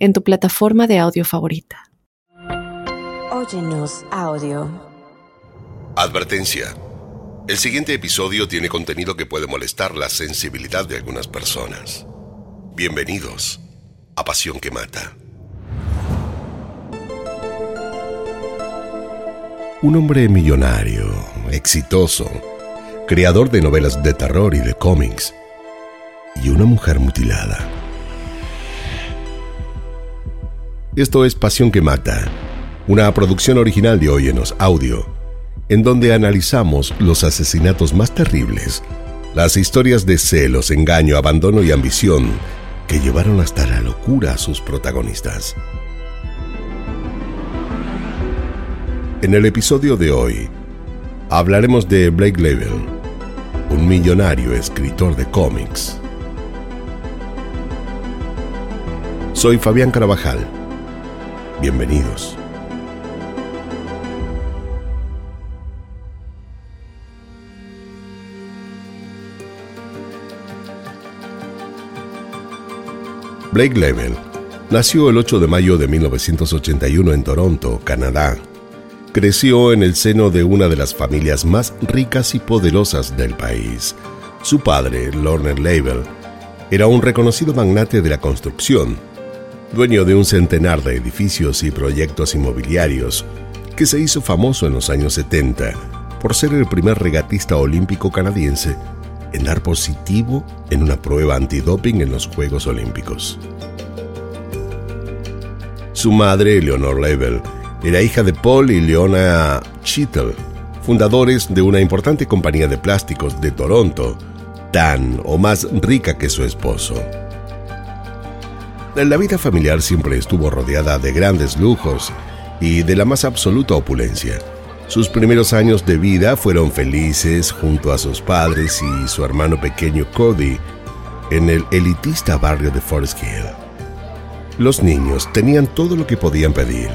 en tu plataforma de audio favorita. Óyenos audio. Advertencia. El siguiente episodio tiene contenido que puede molestar la sensibilidad de algunas personas. Bienvenidos a Pasión que Mata. Un hombre millonario, exitoso, creador de novelas de terror y de cómics, y una mujer mutilada Esto es Pasión que Mata, una producción original de Óyenos Audio, en donde analizamos los asesinatos más terribles, las historias de celos, engaño, abandono y ambición que llevaron hasta la locura a sus protagonistas. En el episodio de hoy, hablaremos de Blake Level, un millonario escritor de cómics. Soy Fabián Carabajal Bienvenidos. Blake Level nació el 8 de mayo de 1981 en Toronto, Canadá. Creció en el seno de una de las familias más ricas y poderosas del país. Su padre, Lorne Level, era un reconocido magnate de la construcción dueño de un centenar de edificios y proyectos inmobiliarios, que se hizo famoso en los años 70 por ser el primer regatista olímpico canadiense en dar positivo en una prueba antidoping en los Juegos Olímpicos. Su madre, Leonor Level, era hija de Paul y Leona Cheetle, fundadores de una importante compañía de plásticos de Toronto, tan o más rica que su esposo. La vida familiar siempre estuvo rodeada de grandes lujos y de la más absoluta opulencia. Sus primeros años de vida fueron felices junto a sus padres y su hermano pequeño Cody en el elitista barrio de Forest Hill. Los niños tenían todo lo que podían pedir.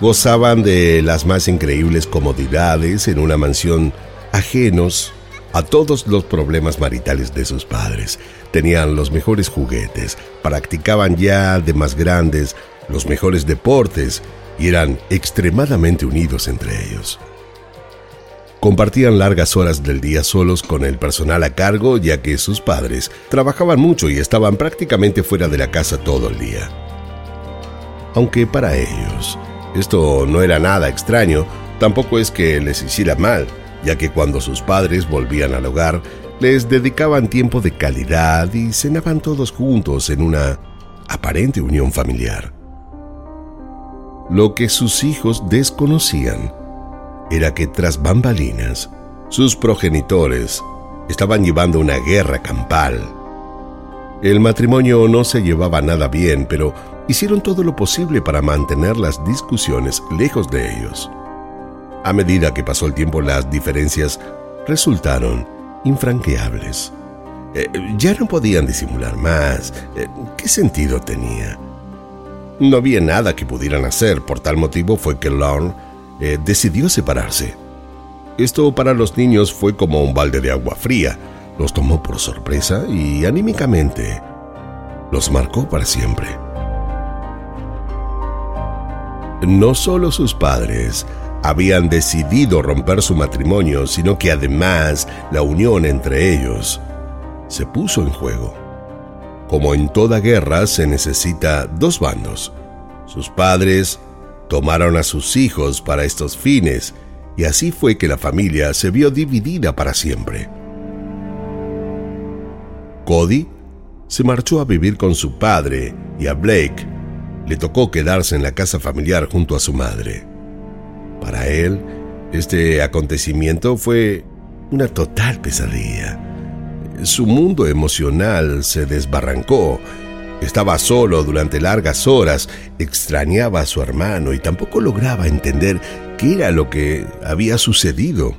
Gozaban de las más increíbles comodidades en una mansión ajenos a todos los problemas maritales de sus padres. Tenían los mejores juguetes, practicaban ya de más grandes los mejores deportes y eran extremadamente unidos entre ellos. Compartían largas horas del día solos con el personal a cargo ya que sus padres trabajaban mucho y estaban prácticamente fuera de la casa todo el día. Aunque para ellos esto no era nada extraño, tampoco es que les hiciera mal ya que cuando sus padres volvían al hogar, les dedicaban tiempo de calidad y cenaban todos juntos en una aparente unión familiar. Lo que sus hijos desconocían era que tras bambalinas, sus progenitores estaban llevando una guerra campal. El matrimonio no se llevaba nada bien, pero hicieron todo lo posible para mantener las discusiones lejos de ellos. A medida que pasó el tiempo las diferencias resultaron infranqueables. Eh, ya no podían disimular más. Eh, ¿Qué sentido tenía? No había nada que pudieran hacer, por tal motivo fue que Lorne eh, decidió separarse. Esto para los niños fue como un balde de agua fría. Los tomó por sorpresa y anímicamente los marcó para siempre. No solo sus padres, habían decidido romper su matrimonio, sino que además la unión entre ellos se puso en juego. Como en toda guerra se necesita dos bandos. Sus padres tomaron a sus hijos para estos fines y así fue que la familia se vio dividida para siempre. Cody se marchó a vivir con su padre y a Blake le tocó quedarse en la casa familiar junto a su madre. Para él, este acontecimiento fue una total pesadilla. Su mundo emocional se desbarrancó Estaba solo durante largas horas, extrañaba a su hermano y tampoco lograba entender qué era lo que había sucedido.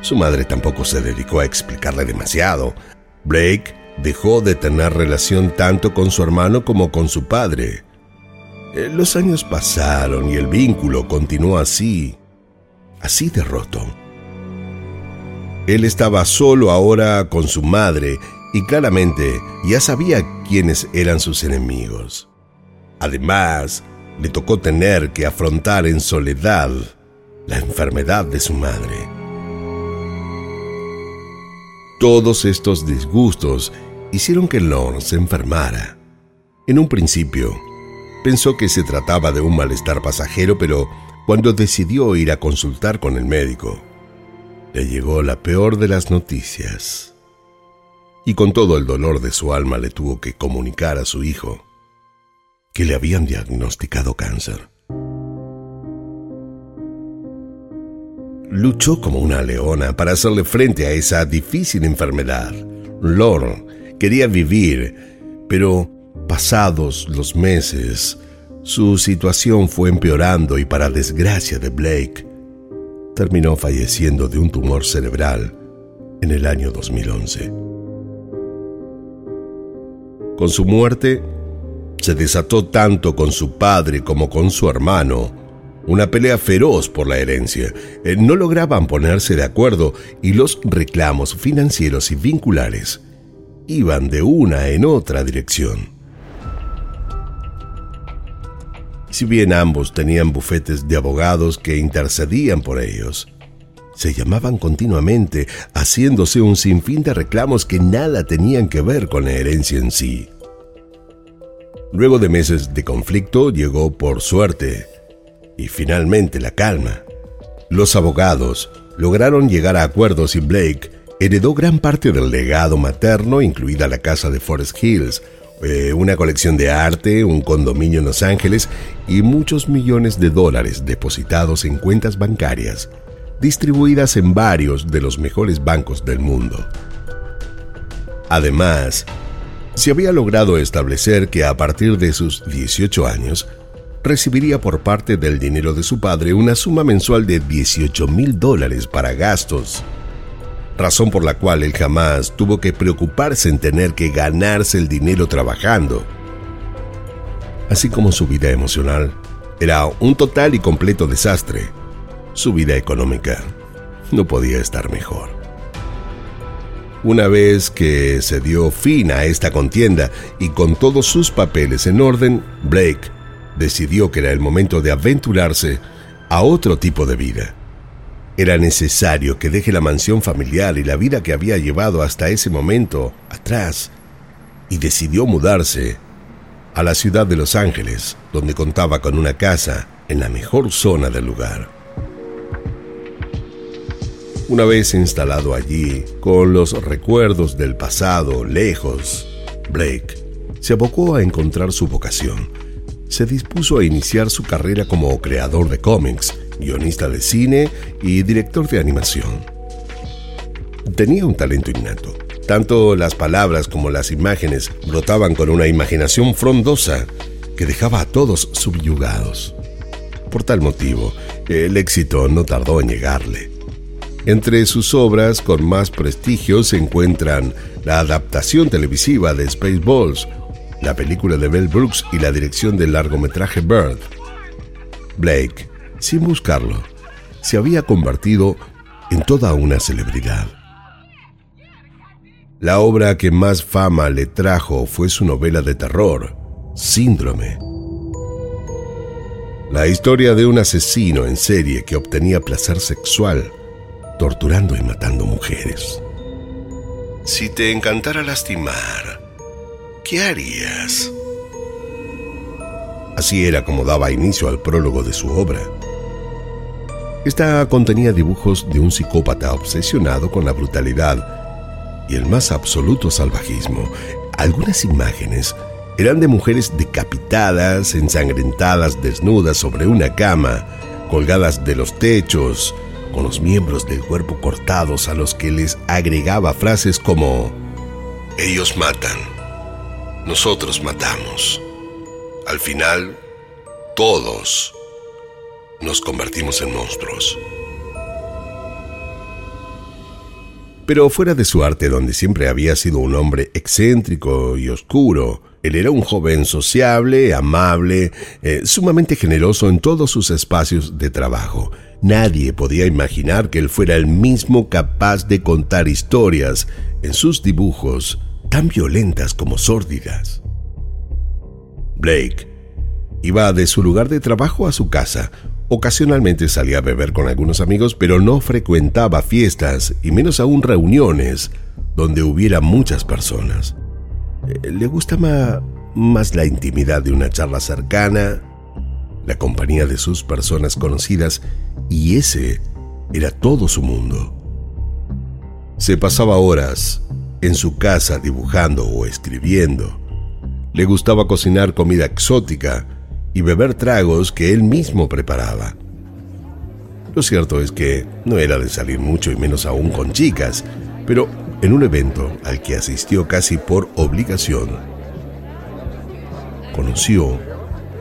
Su madre tampoco se dedicó a explicarle demasiado. Blake dejó de tener relación tanto con su hermano como con su padre. Eh, los años pasaron y el vínculo continuó así, así de roto. Él estaba solo ahora con su madre y claramente ya sabía quiénes eran sus enemigos. Además, le tocó tener que afrontar en soledad la enfermedad de su madre. Todos estos disgustos hicieron que Lorne se enfermara. En un principio, pensó que se trataba de un malestar pasajero, pero cuando decidió ir a consultar con el médico, le llegó la peor de las noticias y con todo el dolor de su alma le tuvo que comunicar a su hijo que le habían diagnosticado cáncer. Luchó como una leona para hacerle frente a esa difícil enfermedad. Lorne quería vivir, pero pasados los meses, su situación fue empeorando y para desgracia de Blake, terminó falleciendo de un tumor cerebral en el año 2011. Con su muerte, se desató tanto con su padre como con su hermano una pelea feroz por la herencia. Eh, no lograban ponerse de acuerdo y los reclamos financieros y vinculares iban de una en otra dirección. Si bien ambos tenían bufetes de abogados que intercedían por ellos, se llamaban continuamente, haciéndose un sinfín de reclamos que nada tenían que ver con la herencia en sí. Luego de meses de conflicto llegó por suerte y finalmente la calma. Los abogados lograron llegar a acuerdos y Blake heredó gran parte del legado materno, incluida la casa de Forest Hills, eh, una colección de arte, un condominio en Los Ángeles y muchos millones de dólares depositados en cuentas bancarias distribuidas en varios de los mejores bancos del mundo. Además, se había logrado establecer que a partir de sus 18 años, recibiría por parte del dinero de su padre una suma mensual de 18 mil dólares para gastos, razón por la cual él jamás tuvo que preocuparse en tener que ganarse el dinero trabajando. Así como su vida emocional era un total y completo desastre, su vida económica no podía estar mejor. Una vez que se dio fin a esta contienda y con todos sus papeles en orden, Blake decidió que era el momento de aventurarse a otro tipo de vida. Era necesario que deje la mansión familiar y la vida que había llevado hasta ese momento atrás y decidió mudarse a la ciudad de Los Ángeles, donde contaba con una casa en la mejor zona del lugar. Una vez instalado allí, con los recuerdos del pasado lejos, Blake se abocó a encontrar su vocación. Se dispuso a iniciar su carrera como creador de cómics, guionista de cine y director de animación. Tenía un talento innato. Tanto las palabras como las imágenes brotaban con una imaginación frondosa que dejaba a todos subyugados. Por tal motivo, el éxito no tardó en llegarle. Entre sus obras con más prestigio se encuentran la adaptación televisiva de Spaceballs, la película de Bell Brooks y la dirección del largometraje Bird. Blake, sin buscarlo, se había convertido en toda una celebridad. La obra que más fama le trajo fue su novela de terror, Síndrome. La historia de un asesino en serie que obtenía placer sexual torturando y matando mujeres. Si te encantara lastimar, ¿qué harías? Así era como daba inicio al prólogo de su obra. Esta contenía dibujos de un psicópata obsesionado con la brutalidad y el más absoluto salvajismo. Algunas imágenes eran de mujeres decapitadas, ensangrentadas, desnudas sobre una cama, colgadas de los techos, con los miembros del cuerpo cortados a los que les agregaba frases como, ellos matan, nosotros matamos. Al final, todos nos convertimos en monstruos. Pero fuera de su arte, donde siempre había sido un hombre excéntrico y oscuro, él era un joven sociable, amable, eh, sumamente generoso en todos sus espacios de trabajo. Nadie podía imaginar que él fuera el mismo capaz de contar historias en sus dibujos tan violentas como sórdidas. Blake iba de su lugar de trabajo a su casa, Ocasionalmente salía a beber con algunos amigos, pero no frecuentaba fiestas y menos aún reuniones donde hubiera muchas personas. Eh, le gustaba más la intimidad de una charla cercana, la compañía de sus personas conocidas y ese era todo su mundo. Se pasaba horas en su casa dibujando o escribiendo. Le gustaba cocinar comida exótica y beber tragos que él mismo preparaba. Lo cierto es que no era de salir mucho y menos aún con chicas, pero en un evento al que asistió casi por obligación, conoció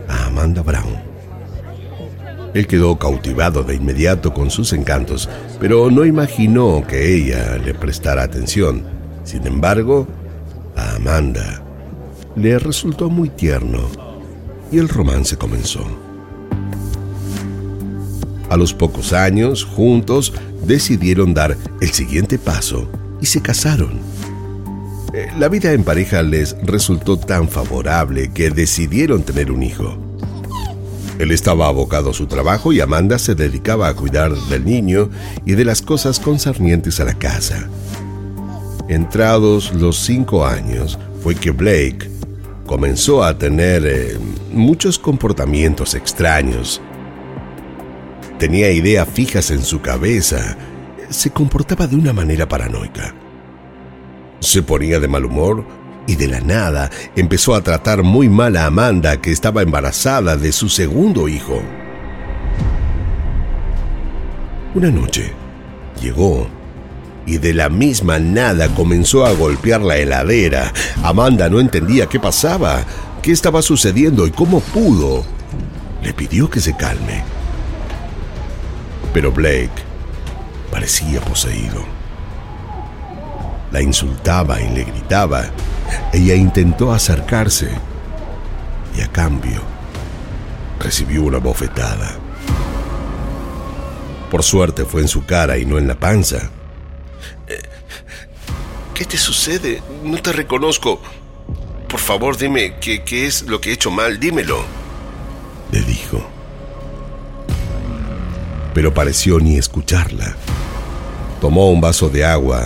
a Amanda Brown. Él quedó cautivado de inmediato con sus encantos, pero no imaginó que ella le prestara atención. Sin embargo, a Amanda le resultó muy tierno y el romance comenzó. A los pocos años, juntos, decidieron dar el siguiente paso y se casaron. Eh, la vida en pareja les resultó tan favorable que decidieron tener un hijo. Él estaba abocado a su trabajo y Amanda se dedicaba a cuidar del niño y de las cosas concernientes a la casa. Entrados los cinco años, fue que Blake comenzó a tener eh, muchos comportamientos extraños. Tenía ideas fijas en su cabeza. Se comportaba de una manera paranoica. Se ponía de mal humor y de la nada empezó a tratar muy mal a Amanda, que estaba embarazada de su segundo hijo. Una noche llegó y de la misma nada comenzó a golpear la heladera. Amanda no entendía qué pasaba, qué estaba sucediendo y cómo pudo. Le pidió que se calme. Pero Blake parecía poseído. La insultaba y le gritaba. Ella intentó acercarse y a cambio recibió una bofetada. Por suerte fue en su cara y no en la panza. ¿Qué te sucede? No te reconozco. Por favor, dime qué, qué es lo que he hecho mal, dímelo. Le dijo. Pero pareció ni escucharla. Tomó un vaso de agua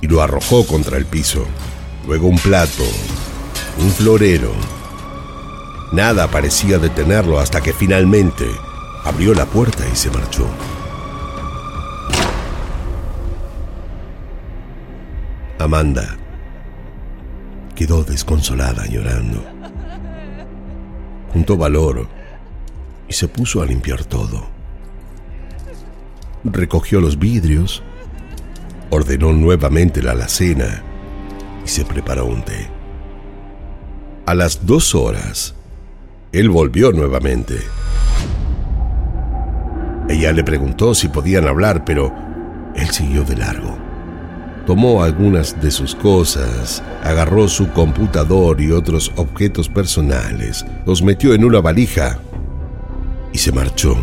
y lo arrojó contra el piso. Luego un plato, un florero. Nada parecía detenerlo hasta que finalmente abrió la puerta y se marchó. Amanda quedó desconsolada llorando. Juntó valor y se puso a limpiar todo. Recogió los vidrios, ordenó nuevamente la alacena y se preparó un té. A las dos horas, él volvió nuevamente. Ella le preguntó si podían hablar, pero él siguió de largo. Tomó algunas de sus cosas, agarró su computador y otros objetos personales, los metió en una valija y se marchó.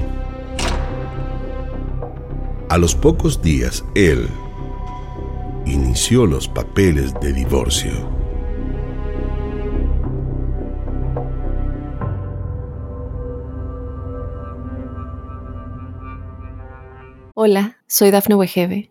A los pocos días, él inició los papeles de divorcio. Hola, soy Dafne Wegebe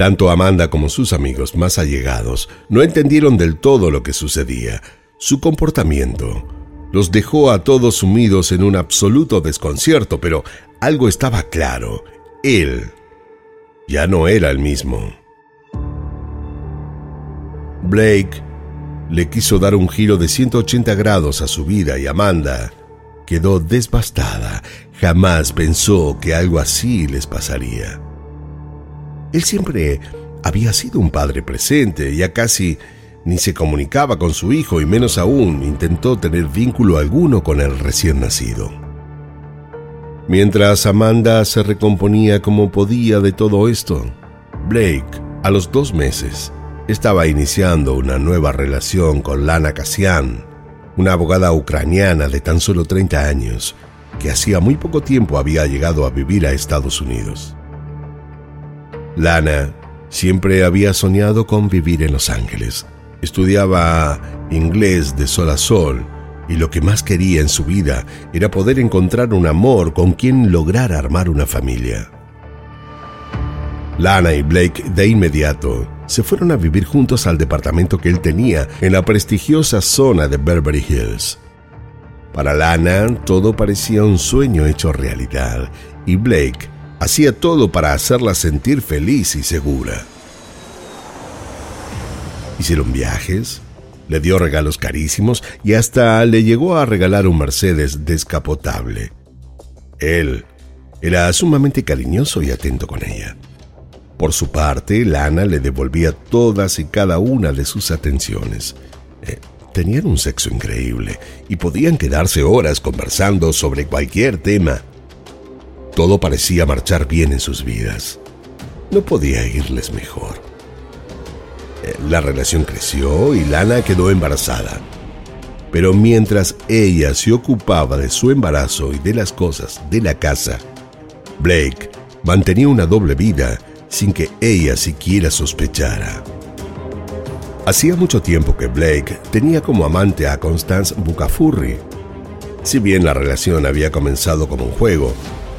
Tanto Amanda como sus amigos más allegados no entendieron del todo lo que sucedía. Su comportamiento los dejó a todos sumidos en un absoluto desconcierto, pero algo estaba claro. Él ya no era el mismo. Blake le quiso dar un giro de 180 grados a su vida y Amanda quedó desbastada. Jamás pensó que algo así les pasaría. Él siempre había sido un padre presente, ya casi ni se comunicaba con su hijo y menos aún intentó tener vínculo alguno con el recién nacido. Mientras Amanda se recomponía como podía de todo esto, Blake, a los dos meses, estaba iniciando una nueva relación con Lana Kasian, una abogada ucraniana de tan solo 30 años, que hacía muy poco tiempo había llegado a vivir a Estados Unidos. Lana siempre había soñado con vivir en Los Ángeles. Estudiaba inglés de sol a sol y lo que más quería en su vida era poder encontrar un amor con quien lograr armar una familia. Lana y Blake de inmediato se fueron a vivir juntos al departamento que él tenía en la prestigiosa zona de Beverly Hills. Para Lana todo parecía un sueño hecho realidad y Blake hacía todo para hacerla sentir feliz y segura. Hicieron viajes, le dio regalos carísimos y hasta le llegó a regalar un Mercedes descapotable. Él era sumamente cariñoso y atento con ella. Por su parte, Lana le devolvía todas y cada una de sus atenciones. Eh, tenían un sexo increíble y podían quedarse horas conversando sobre cualquier tema. Todo parecía marchar bien en sus vidas. No podía irles mejor. Eh, la relación creció y Lana quedó embarazada. Pero mientras ella se ocupaba de su embarazo y de las cosas de la casa, Blake mantenía una doble vida sin que ella siquiera sospechara. Hacía mucho tiempo que Blake tenía como amante a Constance Bukafurri. Si bien la relación había comenzado como un juego,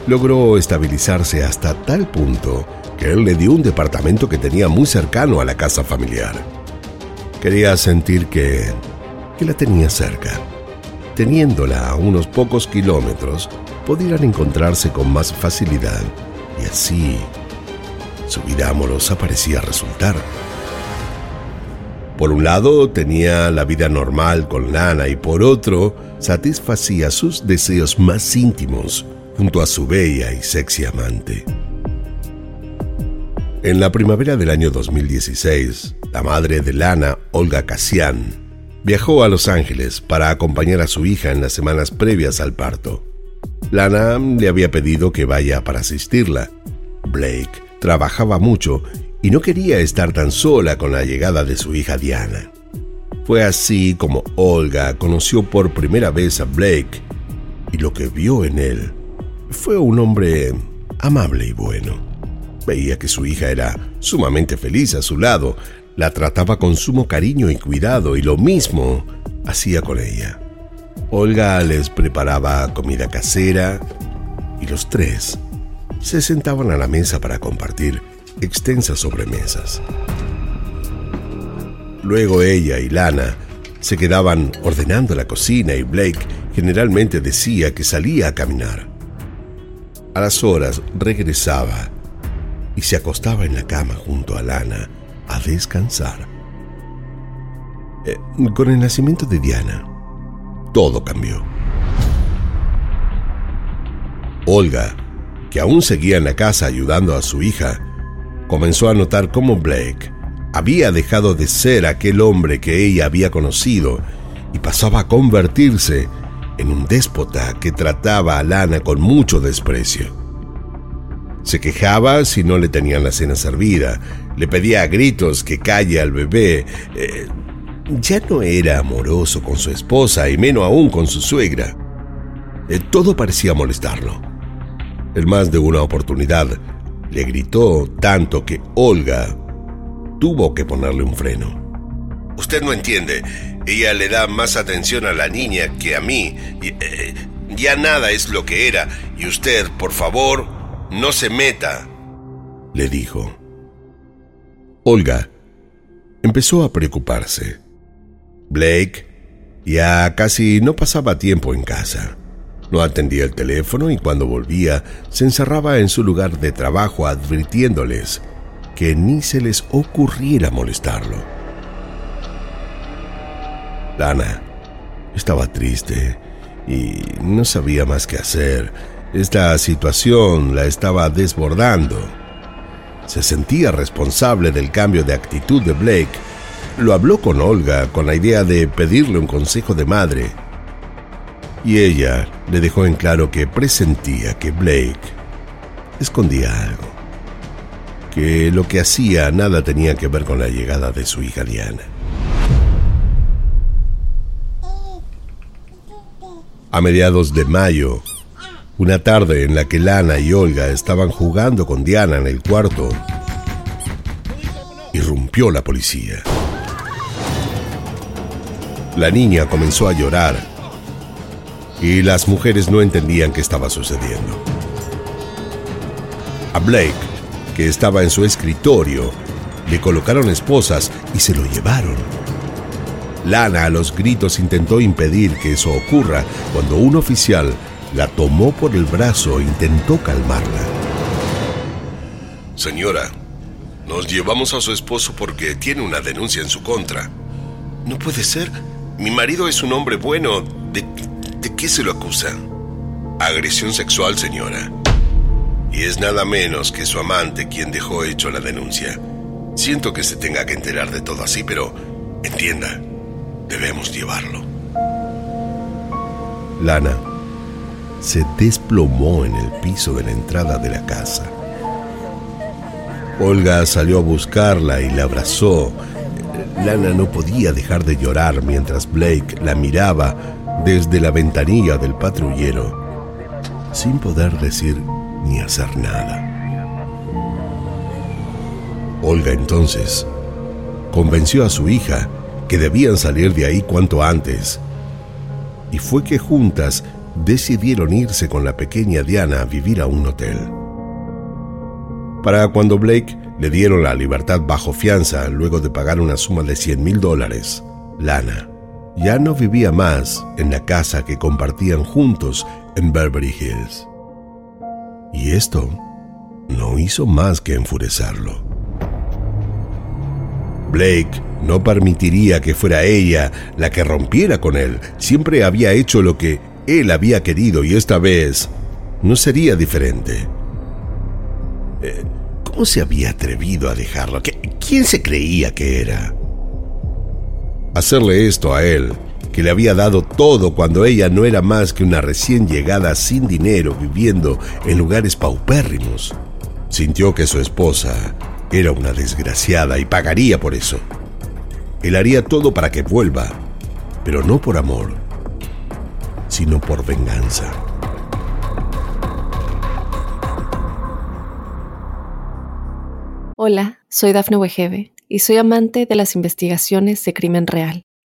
logró estabilizarse hasta tal punto que él le dio un departamento que tenía muy cercano a la casa familiar. Quería sentir que, que la tenía cerca. Teniéndola a unos pocos kilómetros, podrían encontrarse con más facilidad y así su vida amorosa parecía resultar. Por un lado tenía la vida normal con Lana y por otro satisfacía sus deseos más íntimos junto a su bella y sexy amante. En la primavera del año 2016, la madre de Lana, Olga Kasian, viajó a Los Ángeles para acompañar a su hija en las semanas previas al parto. Lana le había pedido que vaya para asistirla. Blake trabajaba mucho y no quería estar tan sola con la llegada de su hija Diana. Fue así como Olga conoció por primera vez a Blake y lo que vio en él fue un hombre amable y bueno. Veía que su hija era sumamente feliz a su lado, la trataba con sumo cariño y cuidado y lo mismo hacía con ella. Olga les preparaba comida casera y los tres se sentaban a la mesa para compartir extensas sobremesas. Luego ella y Lana se quedaban ordenando la cocina y Blake generalmente decía que salía a caminar. A las horas regresaba y se acostaba en la cama junto a Lana a descansar. Eh, con el nacimiento de Diana, todo cambió. Olga, que aún seguía en la casa ayudando a su hija, comenzó a notar cómo Blake había dejado de ser aquel hombre que ella había conocido y pasaba a convertirse en un déspota que trataba a Lana con mucho desprecio. Se quejaba si no le tenían la cena servida, le pedía a gritos que calle al bebé. Eh, ya no era amoroso con su esposa y menos aún con su suegra. Eh, todo parecía molestarlo. En más de una oportunidad, le gritó tanto que Olga tuvo que ponerle un freno. Usted no entiende. Ella le da más atención a la niña que a mí. Eh, ya nada es lo que era. Y usted, por favor, no se meta, le dijo. Olga empezó a preocuparse. Blake ya casi no pasaba tiempo en casa. No atendía el teléfono y cuando volvía se encerraba en su lugar de trabajo advirtiéndoles que ni se les ocurriera molestarlo. Lana estaba triste y no sabía más qué hacer. Esta situación la estaba desbordando. Se sentía responsable del cambio de actitud de Blake. Lo habló con Olga con la idea de pedirle un consejo de madre. Y ella le dejó en claro que presentía que Blake escondía algo. Que lo que hacía nada tenía que ver con la llegada de su hija Diana. A mediados de mayo, una tarde en la que Lana y Olga estaban jugando con Diana en el cuarto, irrumpió la policía. La niña comenzó a llorar y las mujeres no entendían qué estaba sucediendo. A Blake, que estaba en su escritorio, le colocaron esposas y se lo llevaron. Lana a los gritos intentó impedir que eso ocurra cuando un oficial la tomó por el brazo e intentó calmarla. Señora, nos llevamos a su esposo porque tiene una denuncia en su contra. No puede ser. Mi marido es un hombre bueno. ¿De, qué se lo acusa? Agresión sexual, señora. Y es nada menos que su amante quien dejó hecho la denuncia. Siento que se tenga que enterar de todo así, pero entienda, debemos llevarlo. Lana se desplomó en el piso de la entrada de la casa. Olga salió a buscarla y la abrazó. Lana no podía dejar de llorar mientras Blake la miraba desde la ventanilla del patrullero, sin poder decir ni hacer nada. Olga entonces convenció a su hija que debían salir de ahí cuanto antes. Y fue que juntas decidieron irse con la pequeña Diana a vivir a un hotel. Para cuando Blake le dieron la libertad bajo fianza luego de pagar una suma de 100 mil dólares, Lana ya no vivía más en la casa que compartían juntos en Beverly Hills. Y esto no hizo más que enfurecerlo. Blake no permitiría que fuera ella la que rompiera con él. Siempre había hecho lo que él había querido y esta vez no sería diferente. Eh, ¿Cómo se había atrevido a dejarlo? ¿Quién se creía que era? Hacerle esto a él, que le había dado todo cuando ella no era más que una recién llegada sin dinero viviendo en lugares paupérrimos. Sintió que su esposa era una desgraciada y pagaría por eso. Él haría todo para que vuelva, pero no por amor, sino por venganza. Hola, soy Dafne Wegebe y soy amante de las investigaciones de crimen real.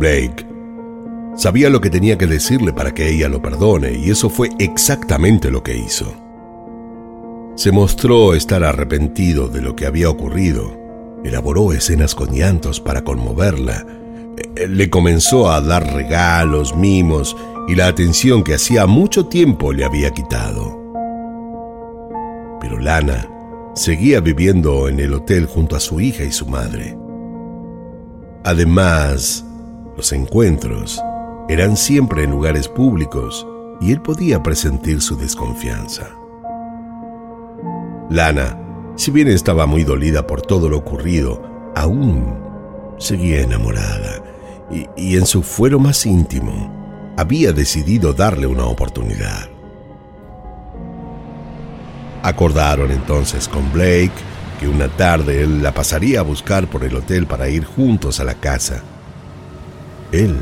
Blake sabía lo que tenía que decirle para que ella lo perdone y eso fue exactamente lo que hizo. Se mostró estar arrepentido de lo que había ocurrido Elaboró escenas con llantos para conmoverla. Eh, le comenzó a dar regalos, mimos y la atención que hacía mucho tiempo le había quitado. Pero Lana seguía viviendo en el hotel junto a su hija y su madre. Además, los encuentros eran siempre en lugares públicos y él podía presentir su desconfianza. Lana si bien estaba muy dolida por todo lo ocurrido, aún seguía enamorada y, y en su fuero más íntimo había decidido darle una oportunidad. Acordaron entonces con Blake que una tarde él la pasaría a buscar por el hotel para ir juntos a la casa. Él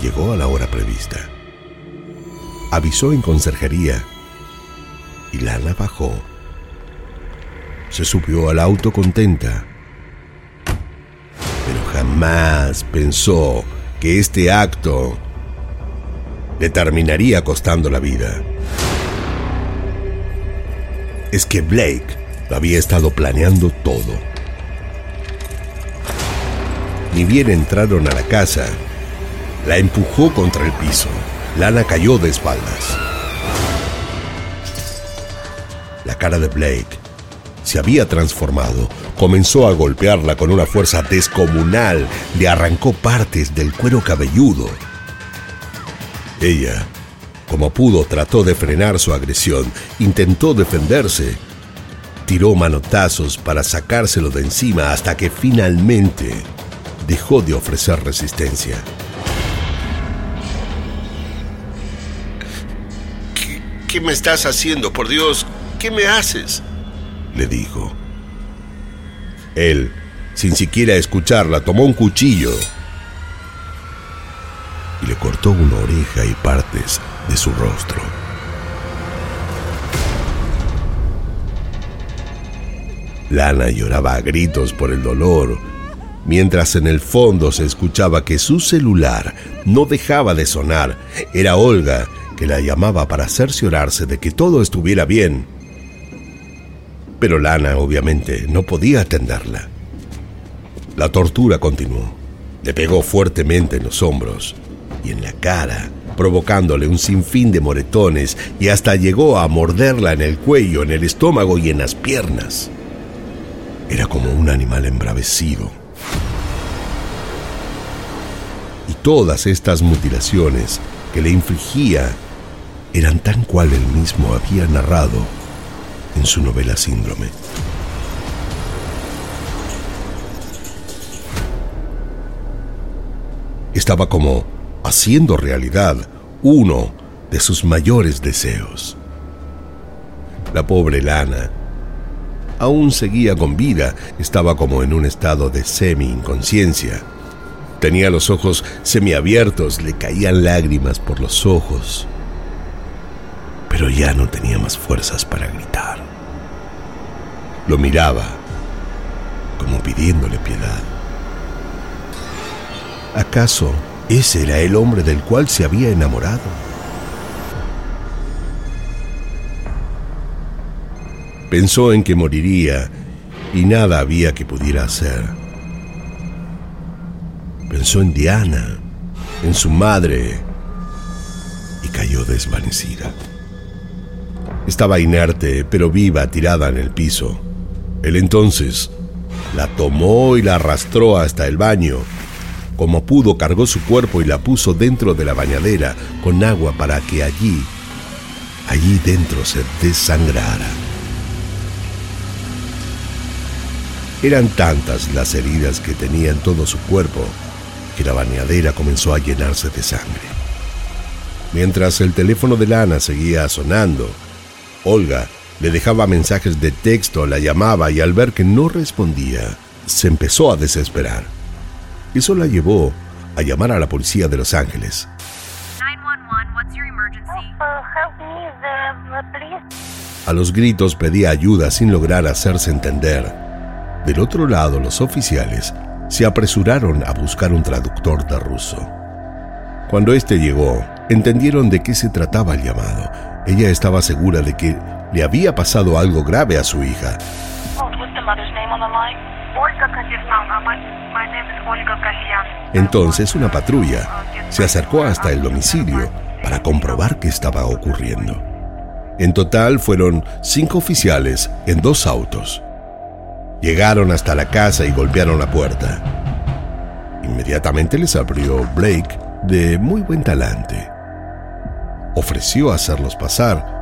llegó a la hora prevista. Avisó en conserjería y Lana bajó. Se subió al auto contenta, pero jamás pensó que este acto le terminaría costando la vida. Es que Blake lo había estado planeando todo. Ni bien entraron a la casa, la empujó contra el piso. Lana cayó de espaldas. La cara de Blake se había transformado. Comenzó a golpearla con una fuerza descomunal. Le arrancó partes del cuero cabelludo. Ella, como pudo, trató de frenar su agresión. Intentó defenderse. Tiró manotazos para sacárselo de encima hasta que finalmente dejó de ofrecer resistencia. ¿Qué, me estás haciendo, por Dios? ¿Qué me haces? le dijo. Él, sin siquiera escucharla, tomó un cuchillo y le cortó una oreja y partes de su rostro. Lana lloraba a gritos por el dolor, mientras en el fondo se escuchaba que su celular no dejaba de sonar. Era Olga que la llamaba para cerciorarse de que todo estuviera bien. Pero Lana obviamente no podía atenderla. La tortura continuó. Le pegó fuertemente en los hombros y en la cara, provocándole un sinfín de moretones y hasta llegó a morderla en el cuello, en el estómago y en las piernas. Era como un animal embravecido. Todas estas mutilaciones que le infligía eran tan cual él mismo había narrado en su novela Síndrome. Estaba como haciendo realidad uno de sus mayores deseos. La pobre Lana aún seguía con vida, estaba como en un estado de semi-inconsciencia. Tenía los ojos semiabiertos, le caían lágrimas por los ojos pero ya no tenía más fuerzas para gritar. Lo miraba, como pidiéndole piedad. ¿Acaso ese era el hombre del cual se había enamorado? Pensó en que moriría y nada había que pudiera hacer. Pensó en Diana, en su madre, y cayó desvanecida. Estaba inerte, pero viva, tirada en el piso. Él entonces la tomó y la arrastró hasta el baño. Como pudo, cargó su cuerpo y la puso dentro de la bañadera con agua para que allí, allí dentro se desangrara. Eran tantas las heridas que tenía en todo su cuerpo que la bañadera comenzó a llenarse de sangre. Mientras el teléfono de Lana seguía sonando, Olga le dejaba mensajes de texto, la llamaba y al ver que no respondía, se empezó a desesperar. Eso la llevó a llamar a la policía de Los Ángeles. A los gritos pedía ayuda sin lograr hacerse entender. Del otro lado, los oficiales se apresuraron a buscar un traductor de ruso. Cuando este llegó, entendieron de qué se trataba el llamado ella estaba segura de que le había pasado algo grave a su hija. Entonces una patrulla se acercó hasta el domicilio para comprobar qué estaba ocurriendo. En total fueron cinco oficiales en dos autos. Llegaron hasta la casa y golpearon la puerta. Inmediatamente les abrió Blake de muy buen talante ofreció hacerlos pasar.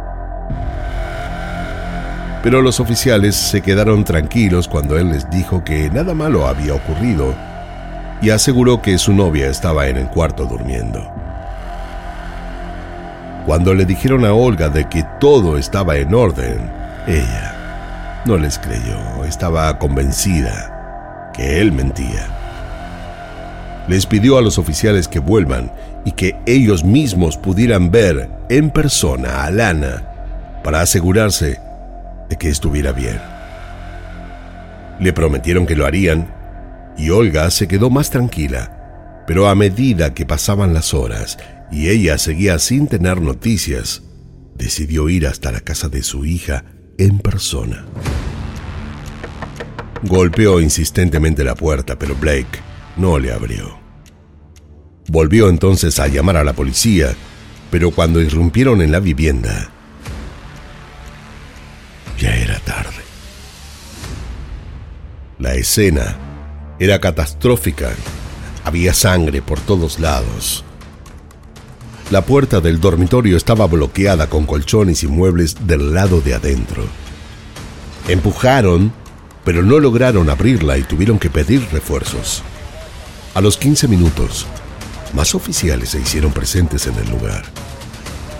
Pero los oficiales se quedaron tranquilos cuando él les dijo que nada malo había ocurrido y aseguró que su novia estaba en el cuarto durmiendo. Cuando le dijeron a Olga de que todo estaba en orden, ella no les creyó, estaba convencida que él mentía. Les pidió a los oficiales que vuelvan y que ellos mismos pudieran ver en persona a Lana para asegurarse de que estuviera bien. Le prometieron que lo harían y Olga se quedó más tranquila, pero a medida que pasaban las horas y ella seguía sin tener noticias, decidió ir hasta la casa de su hija en persona. Golpeó insistentemente la puerta, pero Blake no le abrió. Volvió entonces a llamar a la policía, pero cuando irrumpieron en la vivienda, ya era tarde. La escena era catastrófica. Había sangre por todos lados. La puerta del dormitorio estaba bloqueada con colchones y muebles del lado de adentro. Empujaron, pero no lograron abrirla y tuvieron que pedir refuerzos. A los 15 minutos, más oficiales se hicieron presentes en el lugar.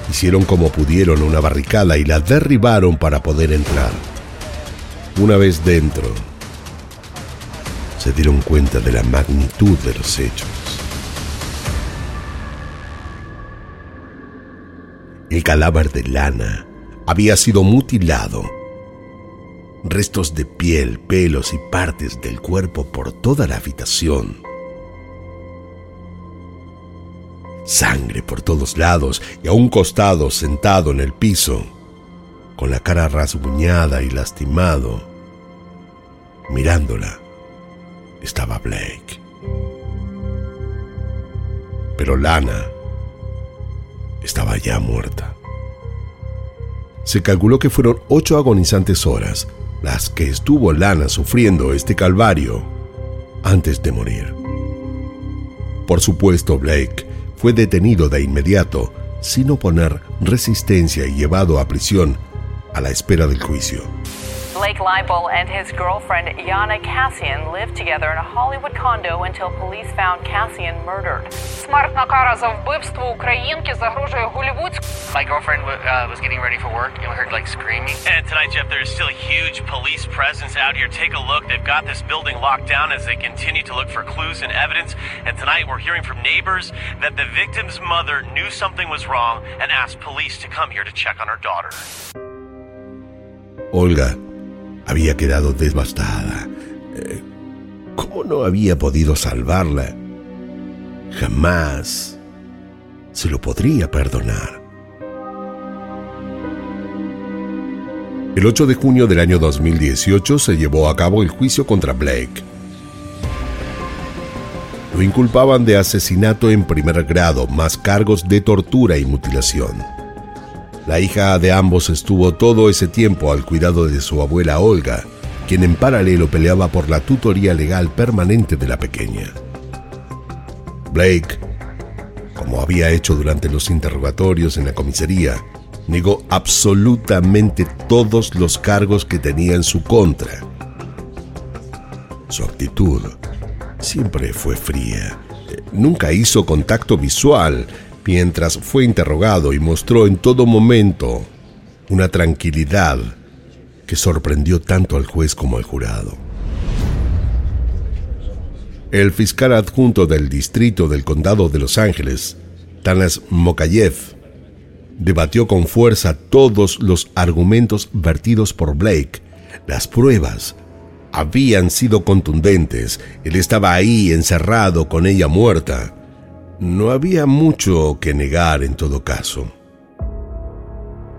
Hicieron como pudieron una barricada y la derribaron para poder entrar. Una vez dentro, se dieron cuenta de la magnitud de los hechos. El cadáver de Lana había sido mutilado. Restos de piel, pelos y partes del cuerpo por toda la habitación. Sangre por todos lados y a un costado sentado en el piso, con la cara rasguñada y lastimado, mirándola estaba Blake. Pero Lana estaba ya muerta. Se calculó que fueron ocho agonizantes horas las que estuvo Lana sufriendo este calvario antes de morir. Por supuesto, Blake fue detenido de inmediato sin oponer resistencia y llevado a prisión a la espera del juicio. Blake Leibel and his girlfriend Yana Cassian lived together in a Hollywood condo until police found Cassian murdered. Смертна кара за вбивство українки загрожує голівудську. My girlfriend uh, was getting ready for work and we heard like screaming. And tonight, Jeff, there's still a huge police presence out here. Take a look. They've got this building locked down as they continue to look for clues and evidence. And tonight, we're hearing from neighbors that the victim's mother knew something was wrong and asked police to come here to check on her daughter. Olga había quedado devastada. Eh, ¿Cómo no había podido salvarla? Jamás se lo podría perdonar. El 8 de junio del año 2018 se llevó a cabo el juicio contra Blake. Lo inculpaban de asesinato en primer grado, más cargos de tortura y mutilación. La hija de ambos estuvo todo ese tiempo al cuidado de su abuela Olga, quien en paralelo peleaba por la tutoría legal permanente de la pequeña. Blake, como había hecho durante los interrogatorios en la comisaría, negó absolutamente todos los cargos que tenía en su contra. Su actitud siempre fue fría. Nunca hizo contacto visual mientras fue interrogado y mostró en todo momento una tranquilidad que sorprendió tanto al juez como al jurado. El fiscal adjunto del distrito del condado de Los Ángeles, Tanas Mokayev, debatió con fuerza todos los argumentos vertidos por Blake. Las pruebas habían sido contundentes. Él estaba ahí encerrado con ella muerta. No había mucho que negar en todo caso.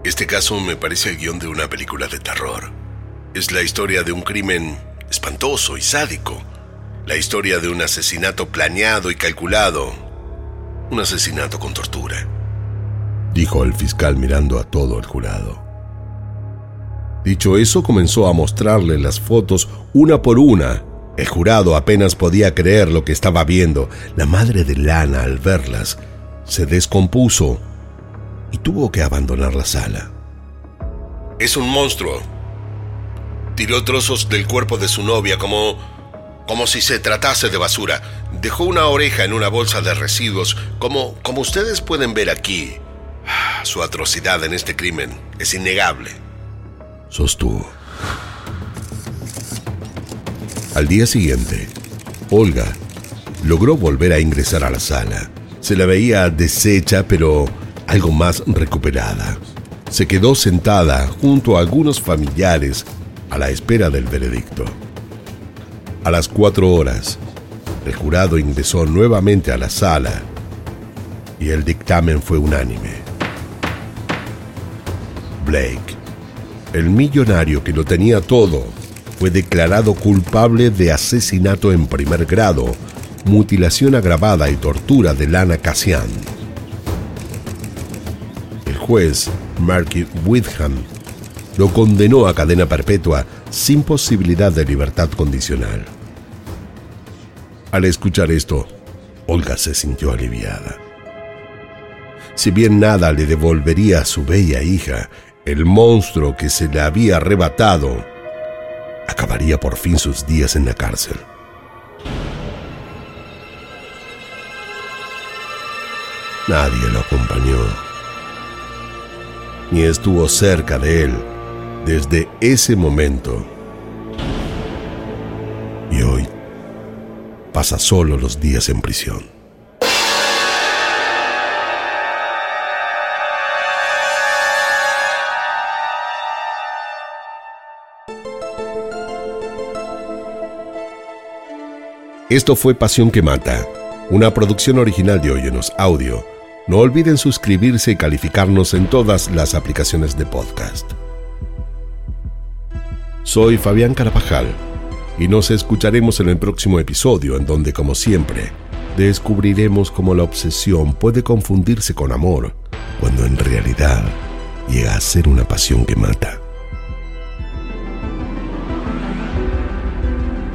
Este caso me parece el guion de una película de terror. Es la historia de un crimen espantoso y sádico. La historia de un asesinato planeado y calculado. Un asesinato con tortura. Dijo el fiscal mirando a todo el jurado. Dicho eso, comenzó a mostrarle las fotos una por una el jurado apenas podía creer lo que estaba viendo. La madre de Lana, al verlas, se descompuso y tuvo que abandonar la sala. Es un monstruo. Tiró trozos del cuerpo de su novia como como si se tratase de basura. Dejó una oreja en una bolsa de residuos, como como ustedes pueden ver aquí. Su atrocidad en este crimen es innegable. Sostuvo. Al día siguiente, Olga logró volver a ingresar a la sala. Se la veía deshecha, pero algo más recuperada. Se quedó sentada junto a algunos familiares a la espera del veredicto. A las cuatro horas, el jurado ingresó nuevamente a la sala y el dictamen fue unánime. Blake, el millonario que lo tenía todo, fue declarado culpable de asesinato en primer grado, mutilación agravada y tortura de Lana Cassian. El juez, Marky Whitham, lo condenó a cadena perpetua sin posibilidad de libertad condicional. Al escuchar esto, Olga se sintió aliviada. Si bien nada le devolvería a su bella hija, el monstruo que se le había arrebatado acabaría por fin sus días en la cárcel. Nadie lo acompañó, ni estuvo cerca de él desde ese momento. Y hoy pasa solo los días en prisión. Esto fue Pasión que Mata, una producción original de Oyenos Audio. No olviden suscribirse y calificarnos en todas las aplicaciones de podcast. Soy Fabián Carapajal y nos escucharemos en el próximo episodio en donde, como siempre, descubriremos cómo la obsesión puede confundirse con amor cuando en realidad llega a ser una pasión que mata.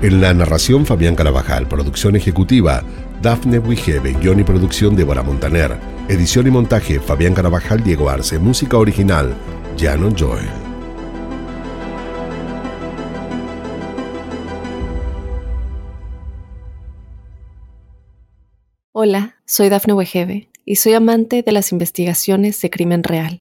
En la narración Fabián Carabajal, producción ejecutiva Dafne Wigebe, guion y producción Débora Montaner, edición y montaje Fabián Carabajal, Diego Arce, música original Jano Joel. Hola, soy Dafne Wegebe y soy amante de las investigaciones de crimen real.